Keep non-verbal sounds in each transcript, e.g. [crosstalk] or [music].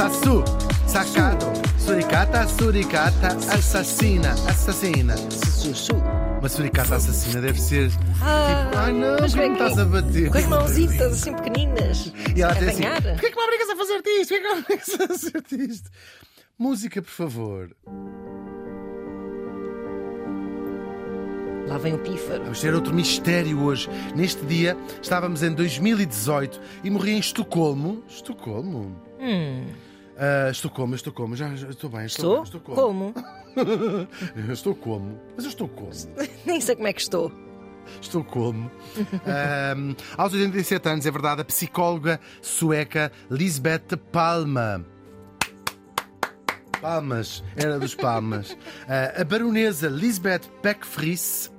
Sassu, sacado, suricata, suricata, assassina, assassina. Uma suricata assassina deve ser. Ah, tipo, ai não, mas me estás a bater? Com as mãozitas assim pequeninas. E ela a diz assim. Porquê é que me obrigas a fazer-te isto? Porquê é que me obrigas a fazer-te isto? Música, por favor. Lá vem o pífaro. Vamos ter outro mistério hoje. Neste dia, estávamos em 2018 e morri em Estocolmo. Estocolmo? Hum, Ah, Estocolmo, Estocolmo. Já, já estou bem, estou estou? bem. Estocolmo. Como? Eu [laughs] estou como? Mas eu estou como? [laughs] Nem sei como é que estou. Estou como? [laughs] Ahm, aos 87 anos, é verdade, a psicóloga sueca Lisbeth Palma. Palmas, era dos Palmas. Ah, a baronesa Lisbeth Beckfries.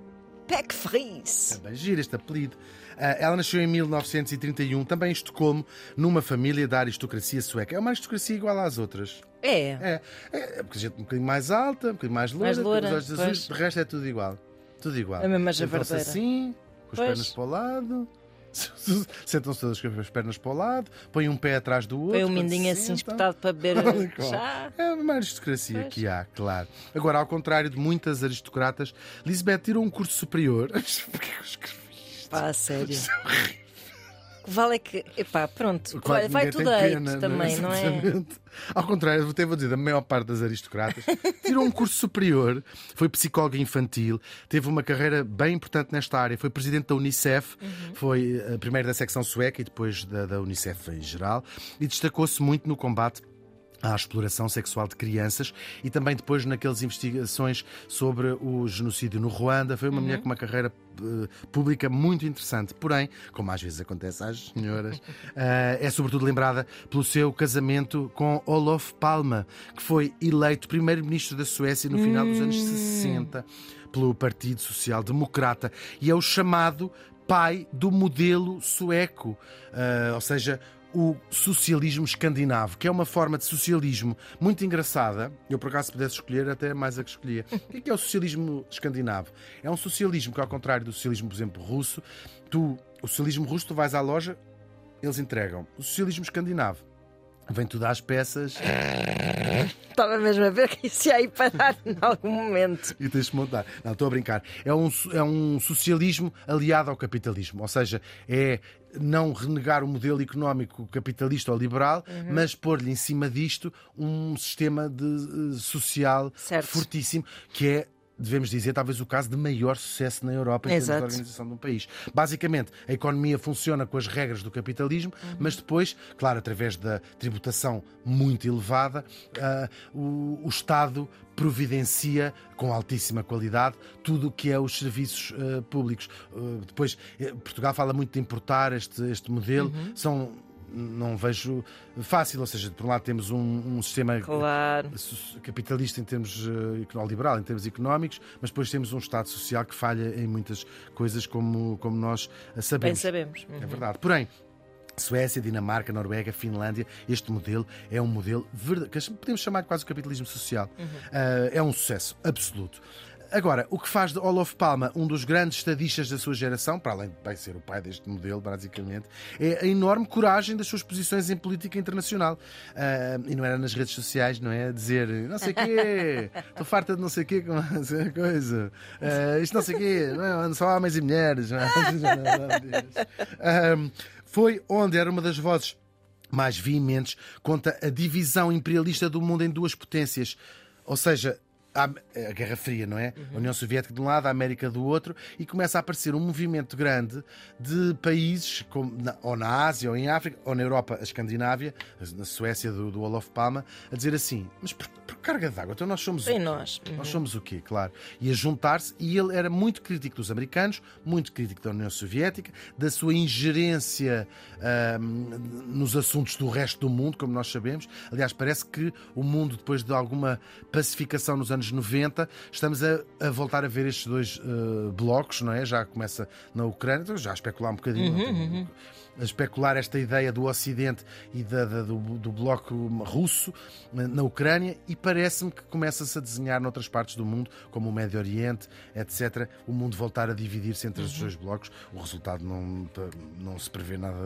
Peck Fries. Também gira este apelido. Ah, ela nasceu em 1931, também em Estocolmo, numa família da aristocracia sueca. É uma aristocracia igual às outras. É. É, é, é porque a gente é um bocadinho mais alta, um bocadinho mais loura, Mais loura, os olhos azuis, de resto é tudo igual. Tudo igual. A mesma Sentam-se assim, com as Pois. pernas para o lado. [laughs] Sentam-se todas com as pernas para o lado, põem um pé atrás do outro. Põe um mindinho assim espetado para beber [laughs] chá. É uma aristocracia Pois. que há, claro. Agora, ao contrário de muitas aristocratas, Lisbeth tirou um curso superior. [laughs] Porquê que eu escrevi? Pá, sério. Que vale é que. Epá, pronto. Claro Vai, tudo a pena, eito também, não é? Exatamente. Ao contrário, vou ter vou dizer, a maior parte das aristocratas [laughs] tirou um curso superior, foi psicóloga infantil, teve uma carreira bem importante nesta área, foi presidente da Unicef, Uhum. foi eh, primeiro da secção sueca e depois da, da Unicef em geral, e destacou-se muito no combate à exploração sexual de crianças e também depois naquelas investigações sobre o genocídio no Ruanda. Foi uma mulher com uma carreira eh, pública muito interessante. Porém, como às vezes acontece às senhoras, [laughs] eh, é sobretudo lembrada pelo seu casamento com Olof Palme, que foi eleito primeiro-ministro da Suécia no final dos anos 60 pelo Partido Social Democrata e é o chamado pai do modelo sueco, Eh, ou seja, o socialismo escandinavo, que é uma forma de socialismo muito engraçada. Eu, por acaso, se pudesse escolher, até mais a que escolhia. O que é, que é o socialismo escandinavo? É um socialismo que, ao contrário do socialismo, por exemplo, russo, tu, o socialismo russo, tu vais à loja, eles entregam. O socialismo escandinavo. Vem tudo às peças Estava mesmo a ver que isso ia aí parar em algum momento. e tens de montar. Não, estou a brincar. É um, é um socialismo aliado ao capitalismo. Ou seja, é não renegar o modelo económico capitalista ou liberal, mas pôr-lhe em cima disto um sistema de, eh, social Certo. fortíssimo, que é. Devemos dizer, talvez o caso de maior sucesso na Europa em termos Exato. de organização de um país. Basicamente, a economia funciona com as regras do capitalismo, mas depois, claro, através da tributação muito elevada, ah, o, o Estado providencia com altíssima qualidade tudo o que é os serviços ah, públicos. Ah, depois, eh, Portugal fala muito de importar este, este modelo. São não vejo fácil, ou seja, por um lado temos um, um sistema Claro. capitalista em termos econo- liberal em termos económicos, mas depois temos um Estado social que falha em muitas coisas como, como nós eh, Bem sabemos. sabemos. Uhum. É verdade. Porém, Suécia, Dinamarca, Noruega, Finlândia, este modelo é um modelo que podemos chamar quase o capitalismo social. Ah, é um sucesso absoluto. Agora, o que faz de Olof Palma um dos grandes estadistas da sua geração, para além de bem ser o pai deste modelo, basicamente, é a enorme coragem das suas posições em política internacional. Ah, e não era nas redes sociais, não é? A dizer não sei quê, [laughs] estou farta de não sei quê, com essa coisa. Ah, isto não sei quê, não é? só homens e mulheres. Não? [laughs] Ah, foi onde era uma das vozes mais veementes contra a divisão imperialista do mundo em duas potências. Ou seja, a Guerra Fria, não é? A União Soviética de um lado, a América do outro, e começa a aparecer um movimento grande de países, como na- ou na Ásia, ou em África, ou na Europa, a Escandinávia, na Suécia do, do Olof Palma, a dizer assim: mas por, por carga d'água, então nós somos. Em nós. Nós somos o quê, claro? E a juntar-se, e ele era muito crítico dos americanos, muito crítico da União Soviética, da sua ingerência nos assuntos do resto do mundo, como nós sabemos. Aliás, parece que o mundo, depois de alguma pacificação nos anos anos 90, estamos a, a voltar a ver estes dois uh, blocos, não é? Já começa na Ucrânia, então já a especular um bocadinho. Uhum, uhum a especular esta ideia do Ocidente e da, da, do, do, bloco russo na Ucrânia e parece-me que começa-se a desenhar noutras partes do mundo, como o Médio Oriente, etc., o mundo voltar a dividir-se entre uhum. os dois blocos. O resultado não, não se prevê nada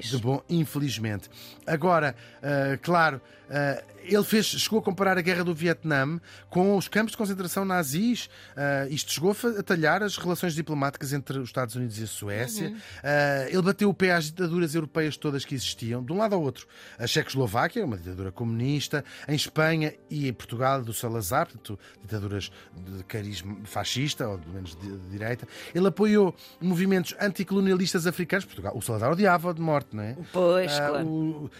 de, de bom, infelizmente. Agora, uh, claro, uh, ele fez, chegou a comparar a guerra do Vietnã com os campos de concentração nazis. Uh, isto chegou a talhar as relações diplomáticas entre os Estados Unidos e a Suécia. Uhum. Uh, ele bateu o pé às ditaduras europeias todas que existiam, de um lado ao outro. A Checoslováquia, uma ditadura comunista, em Espanha e em Portugal, do Salazar, portanto, ditaduras de carisma fascista, ou pelo menos de, direita. Ele apoiou movimentos anticolonialistas africanos. Portugal, o Salazar odiava de morte, não é? Pois, uh, claro. O,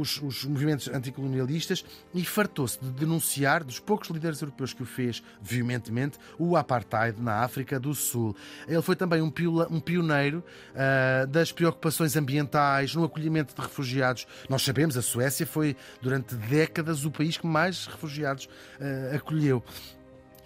os, os movimentos anticolonialistas e fartou-se de denunciar, dos poucos líderes europeus que o fez veementemente, o apartheid na África do Sul. Ele foi também um pioneiro uh, das preocupações ambientais, no acolhimento de refugiados. Nós sabemos, a Suécia foi durante décadas o país que mais refugiados uh, acolheu.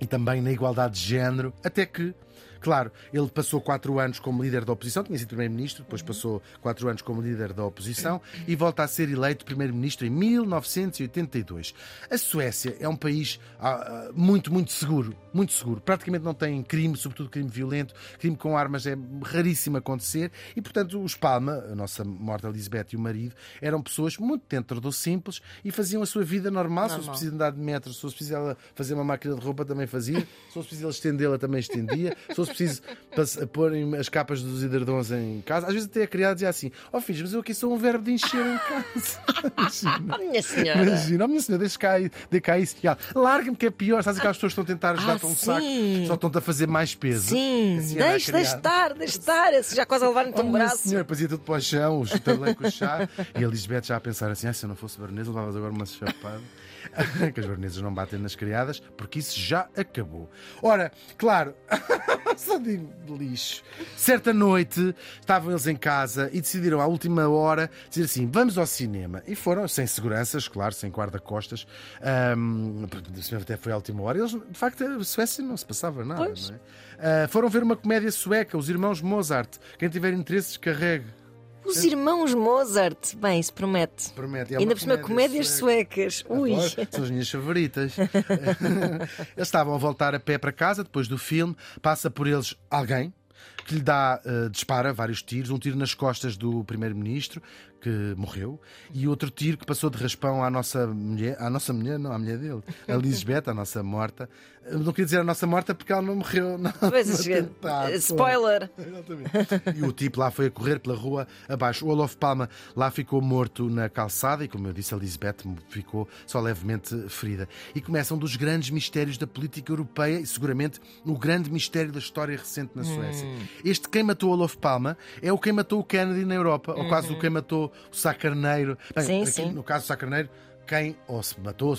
E também na igualdade de género, até que Claro, ele passou quatro anos como líder da oposição, tinha sido primeiro-ministro, depois passou quatro anos como líder da oposição e volta a ser eleito primeiro-ministro em 1982. A Suécia é um país ah, ah, muito, muito seguro, muito seguro. Praticamente não tem crime, sobretudo crime violento, crime com armas é raríssimo acontecer e, portanto, os Palma, a nossa morta Elizabeth e o marido, eram pessoas muito dentro do simples e faziam a sua vida normal. normal. Se fosse preciso andar de metro, se fosse preciso ela fazer uma máquina de roupa, também fazia. Se fosse preciso estendê-la, também estendia. Se fosse preciso pôr as capas dos hiderdons em casa. Às vezes até a criada dizia assim: Ó oh, filhos, mas eu aqui sou um verbo de encher em casa. [laughs] Imagina. Oh, minha senhora. Imagina, oh, minha senhora, deixa cá, deixa cá isso. Larga-me que é pior. Sabes aquelas pessoas que estão a tentar ajudar-te ah, um saco, só estão-te a fazer mais peso. Sim, assim, deixa, deixa estar, deixa estar. Esse já quase a levar-me um braço. Senhora, depois ia tudo para o chão, o com o chá. E a Elizabeth já a pensar assim: ah, se eu não fosse baronesa, levavas agora uma chapada. [laughs] que as baronesas não batem nas criadas, porque isso já acabou. Ora, claro, [laughs] só digo lixo. Certa noite estavam eles em casa e decidiram à última hora dizer assim: vamos ao cinema. E foram, sem seguranças, claro, sem guarda-costas. Um, até foi à última hora. Eles, de facto, a Suécia não se passava nada. Não é? uh, foram ver uma comédia sueca, Os Irmãos Mozart. Quem tiver interesse, descarregue. Os irmãos Mozart. Bem, isso promete. Promete. É Ainda por cima, comédias suecas. Ui. São as minhas favoritas. [laughs] eles estavam a voltar a pé para casa depois do filme. Passa por eles alguém que lhe dá, uh, dispara vários tiros, um tiro nas costas do primeiro-ministro, que morreu, e outro tiro que passou de raspão à nossa mulher, à nossa mulher, não, à mulher dele, a [laughs] Lisbeth, a nossa morta. Não queria dizer a nossa morta porque ela não morreu. [laughs] Não, pois, é, spoiler! [laughs] E o tipo lá foi a correr pela rua abaixo. O Olof Palma lá ficou morto na calçada e, como eu disse, a Lisbeth ficou só levemente ferida. E começa um dos grandes mistérios da política europeia e, seguramente, o grande mistério da história recente na Suécia. Hum. Este quem matou Olof Palma é o quem matou o Kennedy na Europa, ou quase o quem matou o Sacarneiro. Bem, sim, aqui, sim. No caso do Sacarneiro, quem ou se matou,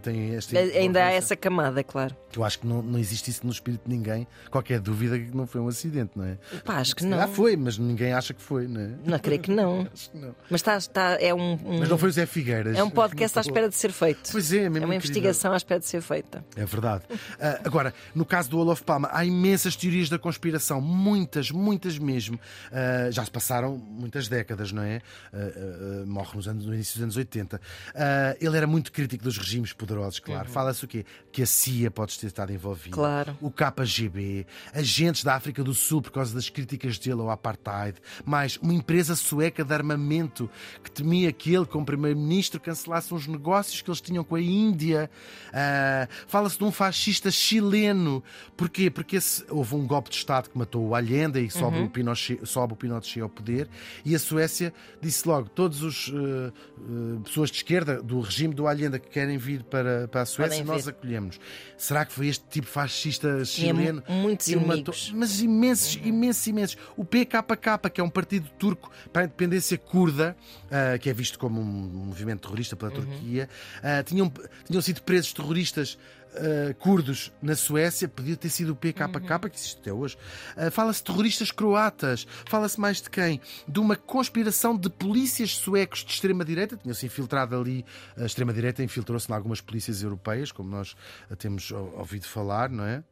tem este. Ainda há essa camada, claro. Eu acho que não, não existe isso no espírito de ninguém. Qualquer dúvida que não foi um acidente, não é? Pá, acho que não. Já foi, mas ninguém acha que foi, não é? Não, creio que não. [laughs] acho que não. Mas está, está, é um, um, Mas não foi o Zé Figueiras. É um podcast à espera de ser feito. Pois é, é, mesmo é uma investigação à espera de ser feita. É verdade. uh, [laughs] agora, no caso do Olof Palma, há imensas teorias da conspiração, muitas, muitas mesmo. Uh, já se passaram muitas décadas, não é? Uh, morre nos anos, no início dos anos 80. Ele era muito crítico dos regimes poderosos, claro. Uhum. Fala-se o quê? Que a CIA pode ter estado envolvida. Claro. O KGB, agentes da África do Sul por causa das críticas dele ao apartheid, mais uma empresa sueca de armamento que temia que ele, como primeiro-ministro, cancelasse uns negócios que eles tinham com a Índia. Uh, Fala-se de um fascista chileno. Porquê? Porque esse, houve um golpe de Estado que matou o Allende e sobe, uhum. o, Pinochet, sobe o Pinochet ao poder. E a Suécia disse logo: todas as uh, uh, pessoas de esquerda do regime do Allende que querem vir para, para a Suécia, nós acolhemos. Será que foi este tipo fascista chileno? É muitos matou, Mas imensos, uhum. imensos, imensos. O PKK, que é um partido turco para a independência curda, uh, que é visto como um movimento terrorista pela uhum. Turquia, uh, tinham, tinham sido presos terroristas uh, curdos na Suécia, podia ter sido o PKK, que existe até hoje. Uh, fala-se de terroristas croatas, fala-se mais de quem? De uma conspiração de polícias suecos de extrema-direita, tinham-se infiltrado ali, a extrema-direita infiltrou-se em algumas polícias europeias, como nós temos ouvido falar, não é?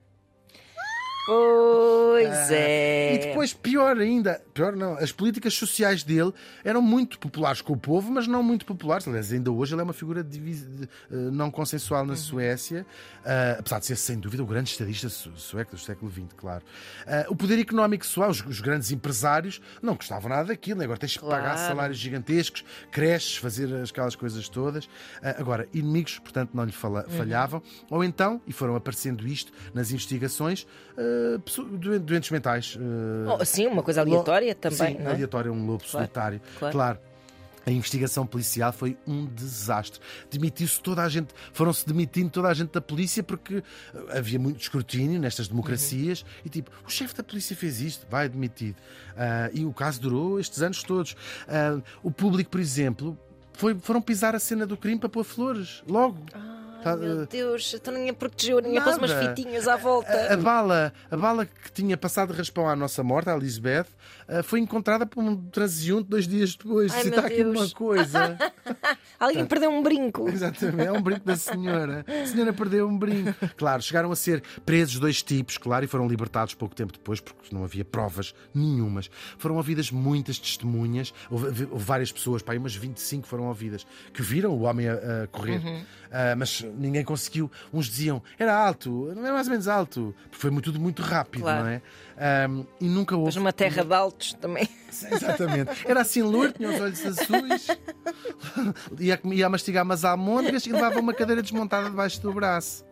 Pois ah, é. E depois, pior ainda, pior não, as políticas sociais dele eram muito populares com o povo, mas não muito populares. Aliás, ainda hoje ele é uma figura de, de, uh, não consensual na uhum. Suécia, uh, apesar de ser, sem dúvida, o grande estadista sueco do século XX, claro. Uh, o poder económico suave, os, os, grandes empresários, não gostavam nada daquilo. Né? Agora tens que claro. pagar salários gigantescos, creches, fazer aquelas coisas todas. agora, inimigos, portanto, não lhe uhum. falhavam. Ou então, e foram aparecendo isto nas investigações, doentes mentais. Oh, sim, uma coisa aleatória também. Sim, é? aleatória, um lobo claro, solitário. Claro. claro. A investigação policial foi um desastre. Demitiu-se toda a gente, foram-se demitindo toda a gente da polícia porque havia muito escrutínio nestas democracias uhum. e tipo, o chefe da polícia fez isto, vai demitido. Uh, e o caso durou estes anos todos. Uh, o público, por exemplo, foi, foram pisar a cena do crime para pôr flores, logo. Ah. Tá, meu eh, Deus, então ninguém protegeu, ninguém pôs umas fitinhas à volta. A, a, bala, a bala que tinha passado de raspão à nossa morte, a Elizabeth, eh, foi encontrada por um transeunte dois dias depois. Ai, Se está aqui uma coisa. [laughs] Alguém Portanto, perdeu um brinco. Exatamente, é um brinco da senhora. A senhora perdeu um brinco. Claro, chegaram a ser presos dois tipos, claro, e foram libertados pouco tempo depois, porque não havia provas nenhumas. Foram ouvidas muitas testemunhas, houve, houve várias pessoas, pá, umas 25 foram ouvidas, que viram o homem a, a correr. Uhum. Uh, mas ninguém conseguiu. Uns diziam era alto, não era mais ou menos alto, porque foi muito, tudo muito rápido, claro. não é? Um, e nunca houve. Mas uma terra de altos também. Exatamente. Era assim louro, tinha os olhos azuis, [laughs] ia, ia a mastigar umas almôndegas e levava uma cadeira desmontada debaixo do braço.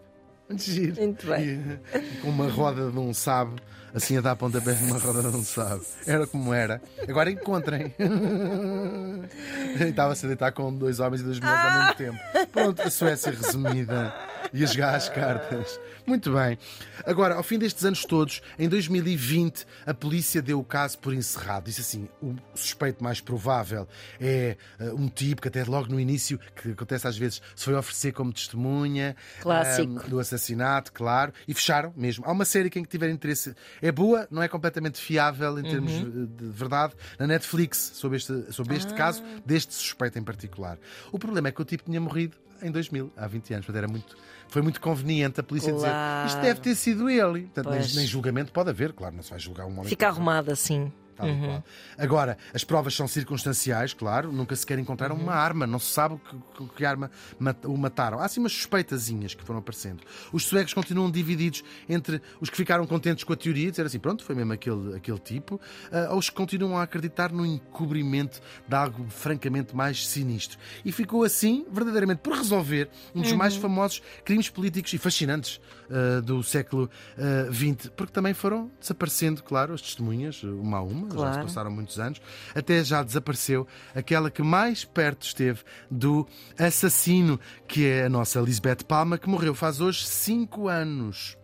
[laughs] Giro. Muito bem. E, com uma roda de um sábio assim a dar pontapés numa roda não sabe. Era como era. Agora encontrem. [laughs] Estava-se a deitar com dois homens e duas mulheres ao mesmo tempo. Pronto, a Suécia resumida e a jogar as cartas. Muito bem. Agora, ao fim destes anos todos, em 2020, a polícia deu o caso por encerrado. Disse assim: o suspeito mais provável é uh, um tipo que, até logo no início, que acontece às vezes, se foi oferecer como testemunha um, do assassinato, claro, e fecharam mesmo. Há uma série que quem tiver interesse é boa, não é completamente fiável em termos uhum. de verdade, na Netflix, sobre este, sobre este ah. caso, deste suspeito em particular. O problema é que o tipo tinha morrido em 2000, há 20 anos. Portanto, era muito, foi muito conveniente a polícia claro. dizer isto deve ter sido ele. Portanto, nem, nem, julgamento pode haver, claro, não se vai julgar um homem. Fica arrumado assim. Uhum. Agora, as provas são circunstanciais, claro, nunca se quer encontrar uhum. uma arma, não se sabe que, que arma o mataram. Há assim umas suspeitazinhas que foram aparecendo. Os suecos continuam divididos entre os que ficaram contentes com a teoria, dizer assim, pronto, foi mesmo aquele, aquele tipo, uh, ou os que continuam a acreditar no encobrimento de algo francamente mais sinistro. E ficou assim, verdadeiramente, por resolver um dos uhum. mais famosos crimes políticos e fascinantes uh, do século XX, uh, porque também foram desaparecendo, claro, as testemunhas, uma a uma claro. já se passaram muitos anos, até já desapareceu aquela que mais perto esteve do assassino, que é a nossa Lisbeth Palma, que morreu faz hoje cinco anos.